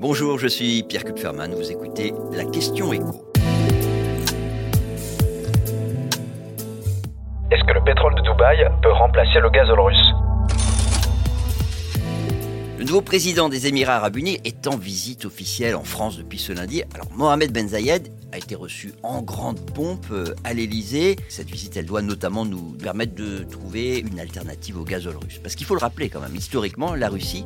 Bonjour, je suis Pierre Kupferman, vous écoutez La question écho. Est-ce que le pétrole de Dubaï peut remplacer le gazole russe? Nouveau président des Émirats arabes unis est en visite officielle en France depuis ce lundi. Alors Mohamed Ben Zayed a été reçu en grande pompe euh, à l'Elysée. Cette visite, elle doit notamment nous permettre de trouver une alternative au gazole russe. Parce qu'il faut le rappeler quand même, historiquement, la Russie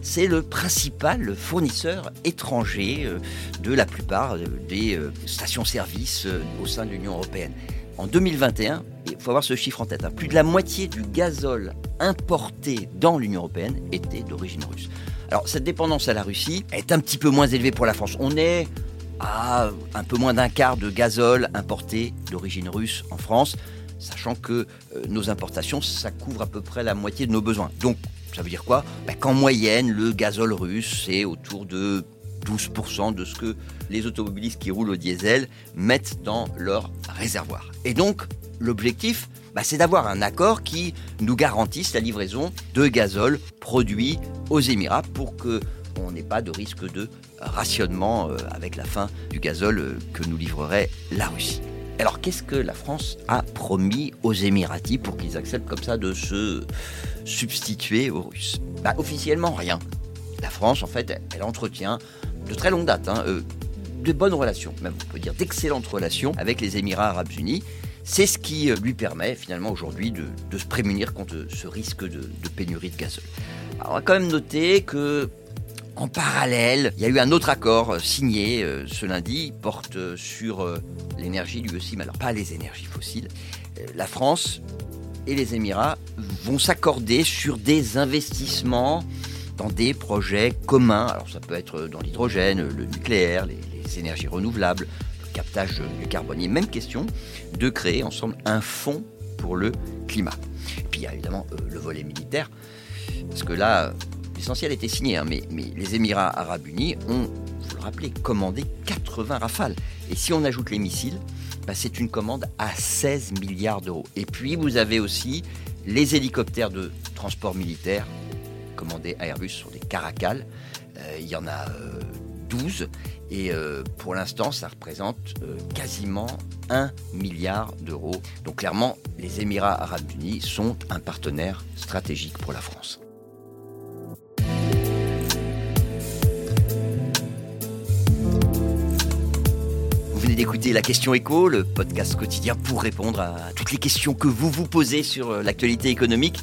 c'est le principal fournisseur étranger euh, de la plupart euh, des stations-service au sein de l'Union européenne. En 2021, il faut avoir ce chiffre en tête, hein, plus de la moitié du gazole importé dans l'Union européenne était d'origine russe. Alors cette dépendance à la Russie est un petit peu moins élevée pour la France. On est à un peu moins d'un quart de gazole importé d'origine russe en France, sachant que euh, nos importations, ça couvre à peu près la moitié de nos besoins. Donc ça veut dire quoi? Ben, Qu'en moyenne, le gazole russe, c'est autour de 12% de ce que les automobilistes qui roulent au diesel mettent dans leur réservoir. Et donc, l'objectif, bah, c'est d'avoir un accord qui nous garantisse la livraison de gazole produit aux Émirats pour que on n'ait pas de risque de rationnement euh, avec la fin du gazole euh, que nous livrerait la Russie. Alors qu'est-ce que la France a promis aux Émiratis pour qu'ils acceptent comme ça de se substituer aux Russes? Bah, Officiellement rien. La France, en fait, elle entretient de très longue date, hein, euh, de bonnes relations, même on peut dire d'excellentes relations avec les Émirats arabes unis. C'est ce qui euh, lui permet finalement aujourd'hui de, se prémunir contre ce risque de, pénurie de gazole. Alors, on va quand même noter que en parallèle, il y a eu un autre accord euh, signé ce lundi, porte sur l'énergie lui aussi, mais alors pas les énergies fossiles. la France et les Émirats vont s'accorder sur des investissements dans des projets communs. Alors ça peut être dans l'hydrogène, le nucléaire, les, énergies renouvelables, le captage du carbone. Même question de créer ensemble un fonds pour le climat. Et puis il y a évidemment euh, le volet militaire, parce que là, l'essentiel était signé, hein, mais, mais, les Émirats arabes unis ont, vous le rappelez, commandé 80 rafales. Et si on ajoute les missiles, bah, c'est une commande à 16 milliards d'euros. Et puis vous avez aussi les hélicoptères de transport militaire commandés Airbus sur des Caracal. Euh, il y en a 12 euh, et euh, pour l'instant ça représente quasiment 1 milliard d'euros. Donc clairement les Émirats arabes unis sont un partenaire stratégique pour la France. Vous venez d'écouter La Question Écho, le podcast quotidien pour répondre à toutes les questions que vous vous posez sur l'actualité économique.